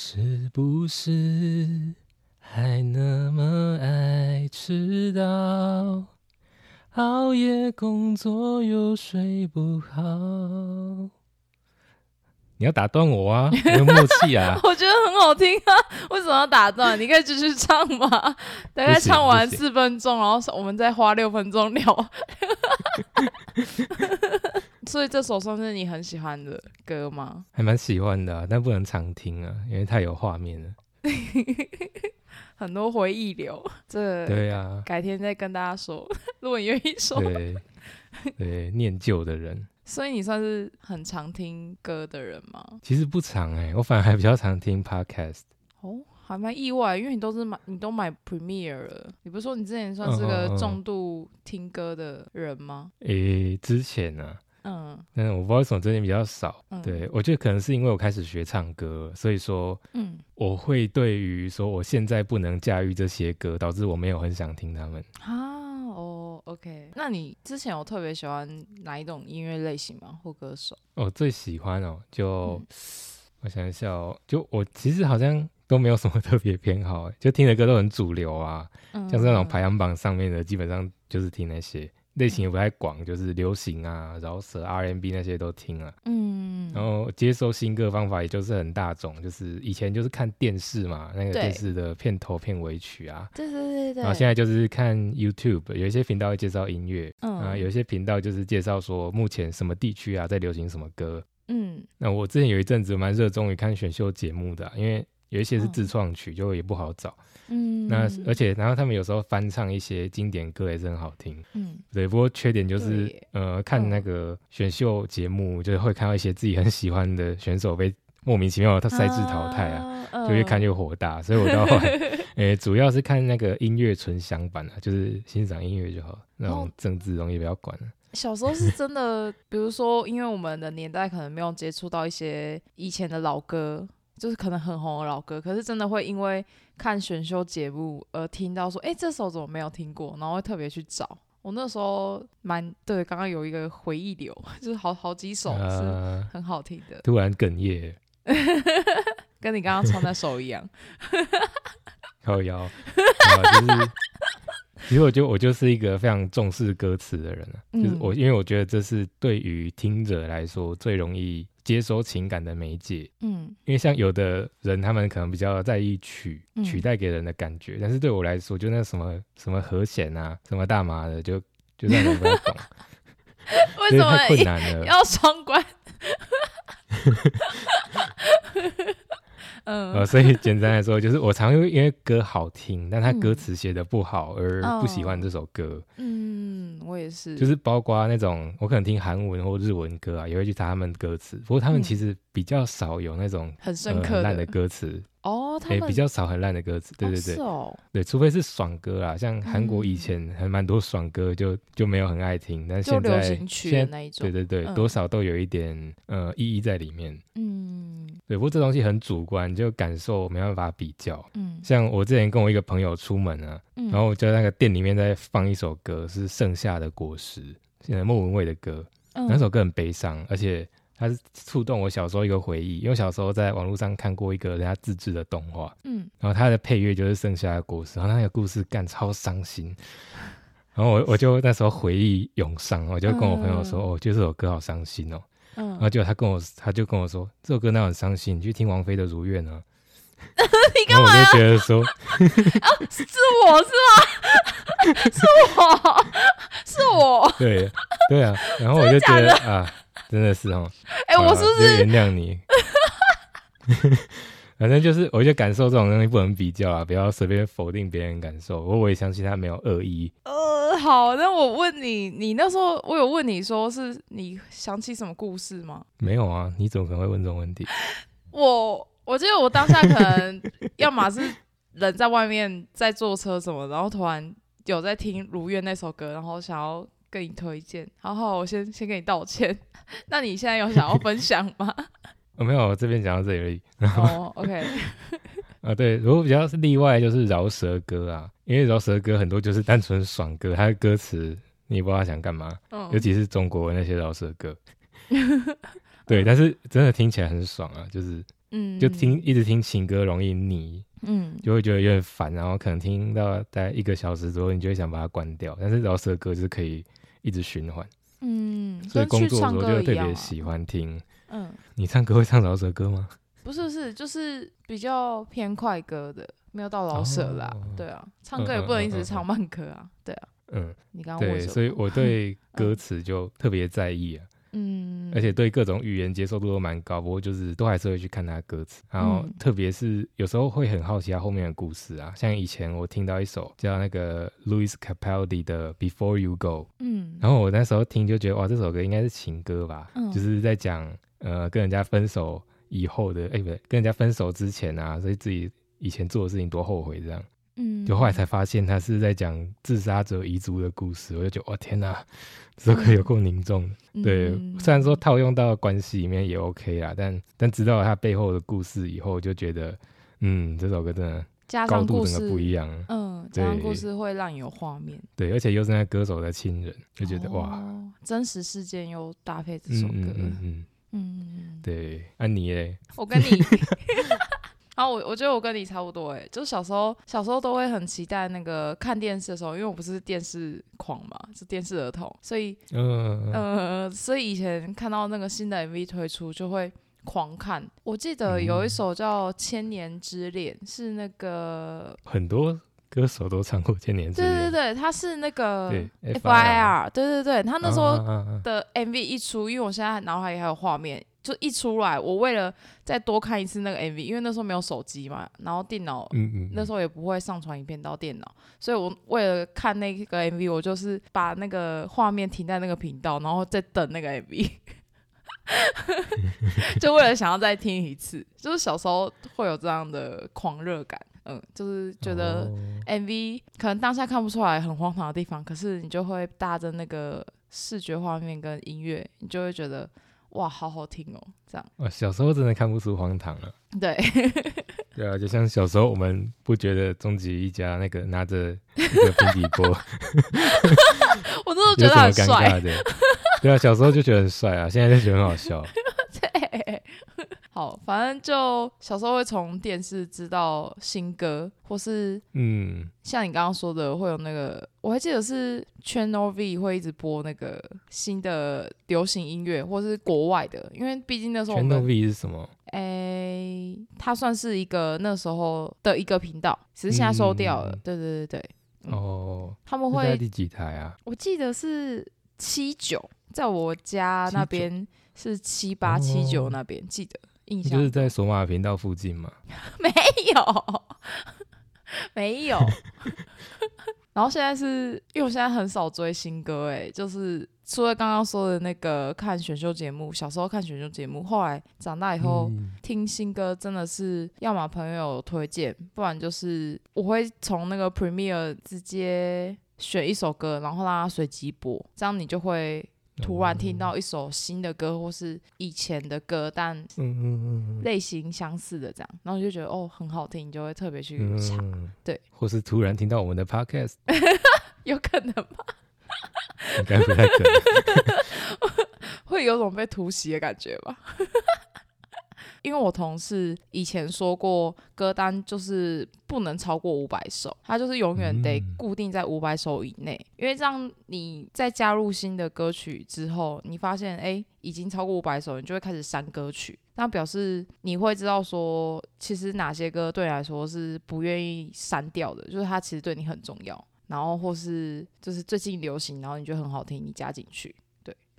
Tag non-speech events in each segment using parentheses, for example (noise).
是不是还那么爱迟到？熬夜工作又睡不好。你要打断我啊，没有默契啊！(laughs) 我觉得很好听啊，为什么要打断？你可以继续唱吗？大概唱完四分钟，然后我们再花六分钟聊。(laughs) 所以这首算是你很喜欢的歌吗？还蛮喜欢的，但不能常听啊，因为太有画面了。(laughs) 很多回忆流，这对呀，改天再跟大家说。(laughs) 如果你愿意说，对对，念旧的人。所以你算是很常听歌的人吗？其实不常哎，我反而还比较常听 podcast。哦，还蛮意外，因为你都是买，你都买 Premiere 了。你不是说你之前算是个重度听歌的人吗？诶，之前呢。嗯，但我不知道为什么最近比较少。对我觉得可能是因为我开始学唱歌，所以说，嗯，我会对于说我现在不能驾驭这些歌，导致我没有很想听他们。啊，哦，OK，那你之前有特别喜欢哪一种音乐类型吗？或歌手？我最喜欢哦，就我想一下哦，就我其实好像都没有什么 (laughs) 特别偏好，就听的歌都很主流啊，像是那种排行榜上面的，基本上就是听那些。类型也不太广，就是流行啊、饶舌、R&B 那些都听了。嗯，然后接收新歌方法也就是很大众，就是以前就是看电视嘛，那个电视的片头片尾曲啊。对对对对。然后现在就是看 YouTube，有一些频道会介绍音乐，啊，有一些频道就是介绍说目前什么地区啊在流行什么歌。嗯，那我之前有一阵子蛮热衷于看选秀节目的，因为有一些是自创曲，就也不好找。嗯，那而且然后他们有时候翻唱一些经典歌也是很好听，嗯，(laughs) 对。不过缺点就是呃，看那个选秀节目，就是会看到一些自己很喜欢的选手被莫名其妙的赛制淘汰啊，就越看越火大。所以我到后来，(laughs) 诶，主要是看那个音乐纯享版啊，就是欣赏音乐就好，那种政治容易不要管了。(laughs) 小时候是真的，比如说，因为我们的年代可能没有接触到一些以前的老歌。就是可能很红的老歌，可是真的会因为看选秀节目而听到说，哎，这首怎么没有听过？然后会特别去找。我那时候蛮对，刚刚有一个回忆流，(laughs) 就是好好几首是很好听的。突然哽咽，(laughs) 跟你刚刚唱那首一样。(laughs) 靠腰，就是，其实我觉得我就是一个非常重视歌词的人啊，就是我，因为我觉得这是对于听者来说最容易。接收情感的媒介，嗯，因为像有的人，他们可能比较在意曲曲带给人的感觉，但是对我来说，就那什么什么和弦啊，什么大麻的，就就让人不太懂，(laughs) 为什么？太困难了？(laughs) 要双关。嗯，呃，所以简单来说，就是我常会因为歌好听，但他歌词写的不好而不喜欢这首歌。嗯，我也是，就是包括那种我可能听韩文或日文歌啊，也会去查他们歌词，不过他们其实比较少有那种很深刻烂的歌词。哦，他们比较少很烂的歌词，对对对，对，除非是爽歌啦，像韩国以前还蛮多爽歌，就就没有很爱听，但现在现在对对对，多少都有一点呃意义在里面，嗯，对，不过这东西很主观，就感受没办法比较，嗯，像我之前跟我一个朋友出门啊，然后就在那个店里面在放一首歌，是《盛夏的果实》，现在莫文蔚的歌，那首歌很悲伤，而且。它是触动我小时候一个回忆，因为小时候在网络上看过一个人家自制的动画，嗯，然后它的配乐就是盛夏的果实，然后那个故事干超伤心，然后我我就那时候回忆涌上，我就跟我朋友说，哦，就这首歌好伤心哦，嗯，然后结果他跟我他就跟我说，这首歌那很伤心，你去听王菲的《如愿》啊，(laughs) 你干嘛？我就觉得说，(laughs) 啊，是我是吗？是 (laughs) 我是我，对对啊，然后我就觉得啊。真的是哦，哎，我是不是原谅你？反正就是，我就感受这种东西不能比较啊，不要随便否定别人感受。我我也相信他没有恶意。呃，好，那我问你，你那时候我有问你说，是你想起什么故事吗？没有啊，你怎么可能会问这种问题？(laughs) 我我记得我当下可能要么是人在外面在坐车什么，然后突然有在听《如愿》那首歌，然后想要。跟你推荐，好好，我先先跟你道歉。(laughs) 那你现在有想要分享吗？我没有，我这边讲到这里而已。哦，OK。啊，对，如果比较是例外，就是饶舌歌啊，因为饶舌歌很多就是单纯爽歌，它的歌词你也不知道想干嘛。嗯。尤其是中国那些饶舌歌。(laughs) 对，但是真的听起来很爽啊，就是嗯，就听一直听情歌容易腻，嗯，就会觉得有点烦，然后可能听到大概一个小时左右，你就会想把它关掉。但是饶舌歌就是可以一直循环，嗯，所以工作的时候就特别喜欢听。嗯，你唱歌会唱饶舌歌吗？不是不，是就是比较偏快歌的，没有到老舍啦。对啊，唱歌也不能一直唱慢歌啊。对啊，嗯，你刚刚对，所以我对歌词就特别在意啊。嗯，而且对各种语言接受度都蛮高，不过就是都还是会去看他歌词，然后特别是有时候会很好奇他后面的故事啊。像以前我听到一首叫那个 Louis Capaldi 的 Before You Go，嗯，然后我那时候听就觉得哇，这首歌应该是情歌吧，就是在讲呃跟人家分手以后的，哎不对，跟人家分手之前啊，所以自己以前做的事情多后悔这样。嗯，就后来才发现他是在讲自杀者遗族的故事，我就觉得哇天哪，这首歌有够凝重的。对，虽然说套用到关系里面也 OK 啦，但但知道他背后的故事以后，就觉得嗯，这首歌真的高度整个不一样。嗯，加上故事会让你有画面。对，而且又是那歌手的亲人，就觉得哇，真实事件又搭配这首歌。嗯嗯嗯嗯，对，安妮嘞，我跟你。(laughs) (laughs) 然后我我觉得我跟你差不多哎，就是小时候小时候都会很期待那个看电视的时候，因为我不是电视狂嘛，是电视儿童，所以嗯呃，所以以前看到那个新的 MV 推出就会狂看。我记得有一首叫《千年之恋》，是那个很多歌手都唱过《千年之恋》。对对对，他是那个 FIR，对对对，他那时候的 MV 一出，因为我现在脑海里还有画面。就一出来，我为了再多看一次那个 MV，因为那时候没有手机嘛，然后电脑那时候也不会上传影片到电脑，所以我为了看那个 MV，我就是把那个画面停在那个频道，然后再等那个 MV，(laughs) (laughs) 就为了想要再听一次。就是小时候会有这样的狂热感，嗯，就是觉得 MV 可能当下看不出来很荒唐的地方，可是你就会搭着那个视觉画面跟音乐，你就会觉得。哇，好好听哦！这样，啊，小时候真的看不出荒唐了。(laughs) 对，(laughs) 对啊，就像小时候我们不觉得终极一家那个拿着一个平底锅，(laughs) 我真的觉得很帅。对啊，小时候就觉得很帅啊，现在就觉得很好笑。对。好，反正就小时候会从电视知道新歌，或是嗯，像你刚刚说的，会有那个，我还记得是 Channel V 会一直播那个新的流行音乐，或是国外的，因为毕竟那时候 Channel V 是什么？哎，它算是一个那时候的一个频道，只是现在收掉了。对对对对。哦。他们会第几台啊？我记得是七九，在我家那边是七八七九那边，记得。就是在索马频道附近吗？(laughs) 没有，(laughs) 没有。(laughs) 然后现在是因为我现在很少追新歌，哎，就是除了刚刚说的那个看选秀节目，小时候看选秀节目，后来长大以后听新歌，真的是要么朋友推荐，不然就是我会从那个 Premiere 直接选一首歌，然后让它随机播，这样你就会。突然听到一首新的歌，或是以前的歌，但类型相似的这样，然后就觉得哦很好听，你就会特别去唱。对，或是突然听到我们的 podcast，(laughs) 有可能吗？应该不太可能，(laughs) 会有种被突袭的感觉吧。因为我同事以前说过，歌单就是不能超过五百首，它就是永远得固定在五百首以内。因为这样，你在加入新的歌曲之后，你发现哎已经超过五百首，你就会开始删歌曲。那表示你会知道说，其实哪些歌对你来说是不愿意删掉的，就是它其实对你很重要。然后或是就是最近流行，然后你觉得很好听，你加进去。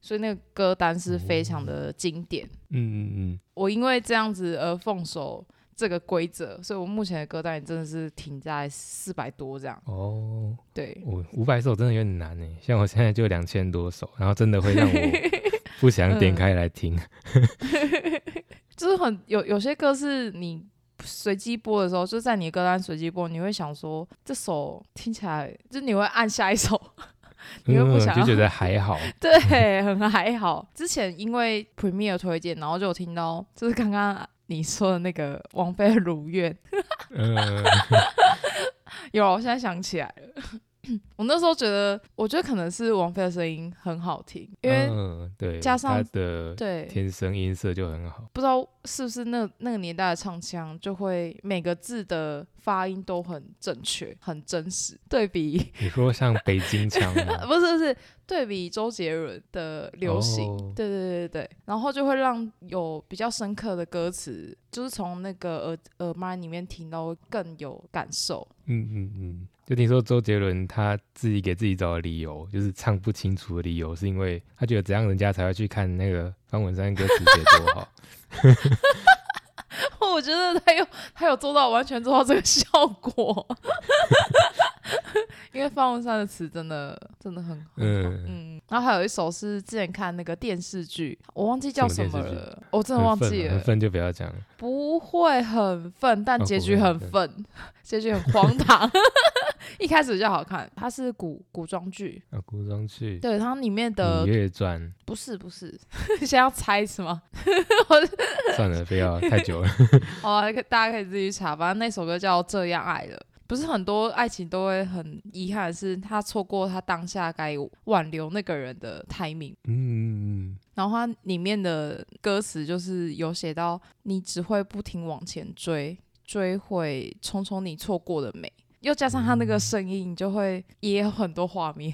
所以那个歌单是非常的经典。嗯嗯嗯。我因为这样子而奉守这个规则，所以我目前的歌单也真的是停在四百多这样。哦。对。我五百首真的有点难诶，像我现在就两千多首，然后真的会让我 (laughs) 不想点开来听。(laughs) 就是很有有些歌是你随机播的时候，就在你的歌单随机播，你会想说这首听起来，就你会按下一首。你会不想就觉得还好，(laughs) 对，很还好。之前因为 Premier 推荐，然后就有听到，就是刚刚你说的那个王菲《如愿》，(laughs) 有，我现在想起来了。(clears throat) 我那时候觉得，我觉得可能是王菲的声音很好听，因为对加上她的对天生音色就很好。不知道是不是那那个年代的唱腔，就会每个字的发音都很正确、很真实。对比你说像北京腔吗？不 (laughs) 是不是，对比周杰伦的流行，对对对对对，然后就会让有比较深刻的歌词，就是从那个耳耳麦里面听到更有感受。嗯嗯嗯。就听说周杰伦他自己给自己找的理由，就是唱不清楚的理由，是因为他觉得怎样人家才会去看那个方文山歌词写多好。(laughs) 我觉得他有他有做到完全做到这个效果。(laughs) 因为方文山的词真的真的很嗯嗯，然后还有一首是之前看那个电视剧，我忘记叫什么了，我真的忘记了。很愤就不要讲了。不会很愤，但结局很愤，(laughs) 结局很荒唐。一开始就好看，它是古古装剧啊，古装剧。对，它里面的《月传》不是不是，(laughs) 现在要猜是吗？(laughs) 算了，不要太久了。(laughs) 好，大家可以自己查。反正那首歌叫《这样爱了》。不是很多爱情都会很遗憾，是他错过他当下该挽留那个人的 timing。嗯，然后它里面的歌词就是有写到，你只会不停往前追，追回匆匆你错过的美。又加上他那个声音，就会也有很多画面。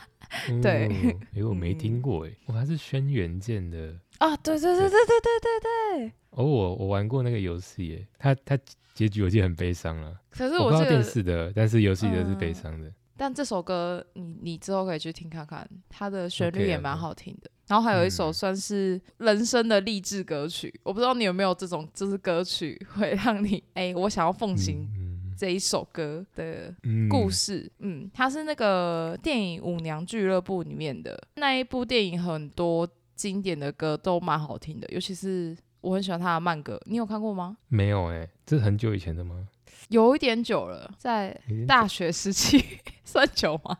(laughs) 对，哎，我没听过哎，我还是轩辕剑的啊，对对对对对对对对。哦，我我玩过那个游戏，耶，它它。结局我记得很悲伤了，可是我记得电视的，但是游戏的是悲伤的。但这首歌你你之后可以去听看看，它的旋律也蛮好听的。然后还有一首算是人生的励志歌曲，我不知道你有没有这种，就是歌曲会让你哎，我想要奉行这一首歌的故事。嗯，它是那个电影《舞娘俱乐部》里面的那一部电影，很多经典的歌都蛮好听的，尤其是。我很喜欢他的慢歌，你有看过吗？没有哎，这是很久以前的吗？有一点久了，在大学时期 (laughs) 算久吗？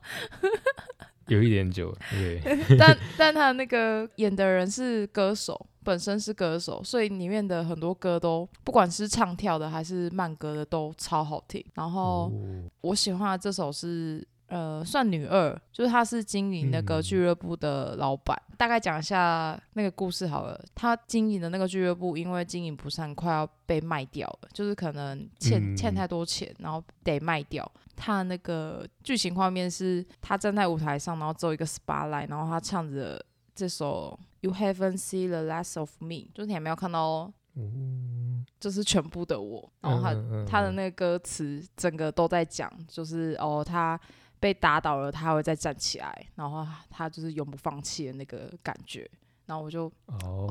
有一点久，对。(laughs) 但但他那个演的人是歌手，本身是歌手，所以里面的很多歌都不管是唱跳的还是慢歌的都超好听。然后我喜欢的这首是。呃，算女二，就是她是经营那个俱乐部的老板。大概讲一下那个故事好了。她经营的那个俱乐部，因为经营不善，快要被卖掉了，就是可能欠欠太多钱，然后得卖掉。她那个剧情画面是她站在舞台上，然后做一个 spotlight，然后她唱着这首 You Haven't Seen the Last of Me，就是你还没有看到哦，就是全部的我。然后他他的那个歌词整个都在讲，就是哦他。被打倒了，他会再站起来，然后他就是永不放弃的那个感觉。然后我就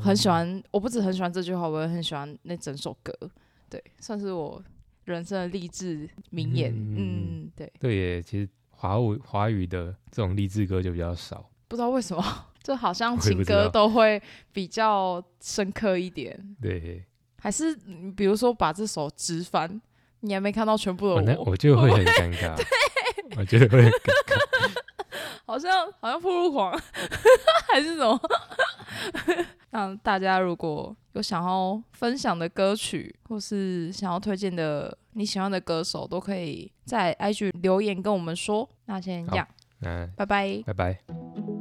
很喜欢，我不止很喜欢这句话，我也很喜欢那整首歌。对，算是我人生的励志名言。嗯，对。对耶，其实华语华语的这种励志歌就比较少，不知道为什么，就好像情歌都会比较深刻一点。对，还是比如说把这首直翻，你还没看到全部的我，(laughs) 我就会很尴尬。对我觉得会尴尬，好像好像铺路狂还是什么？(laughs) 那大家如果有想要分享的歌曲，或是想要推荐的你喜欢的歌手，都可以在 IG 留言跟我们说。那先这样，嗯，拜拜，拜拜。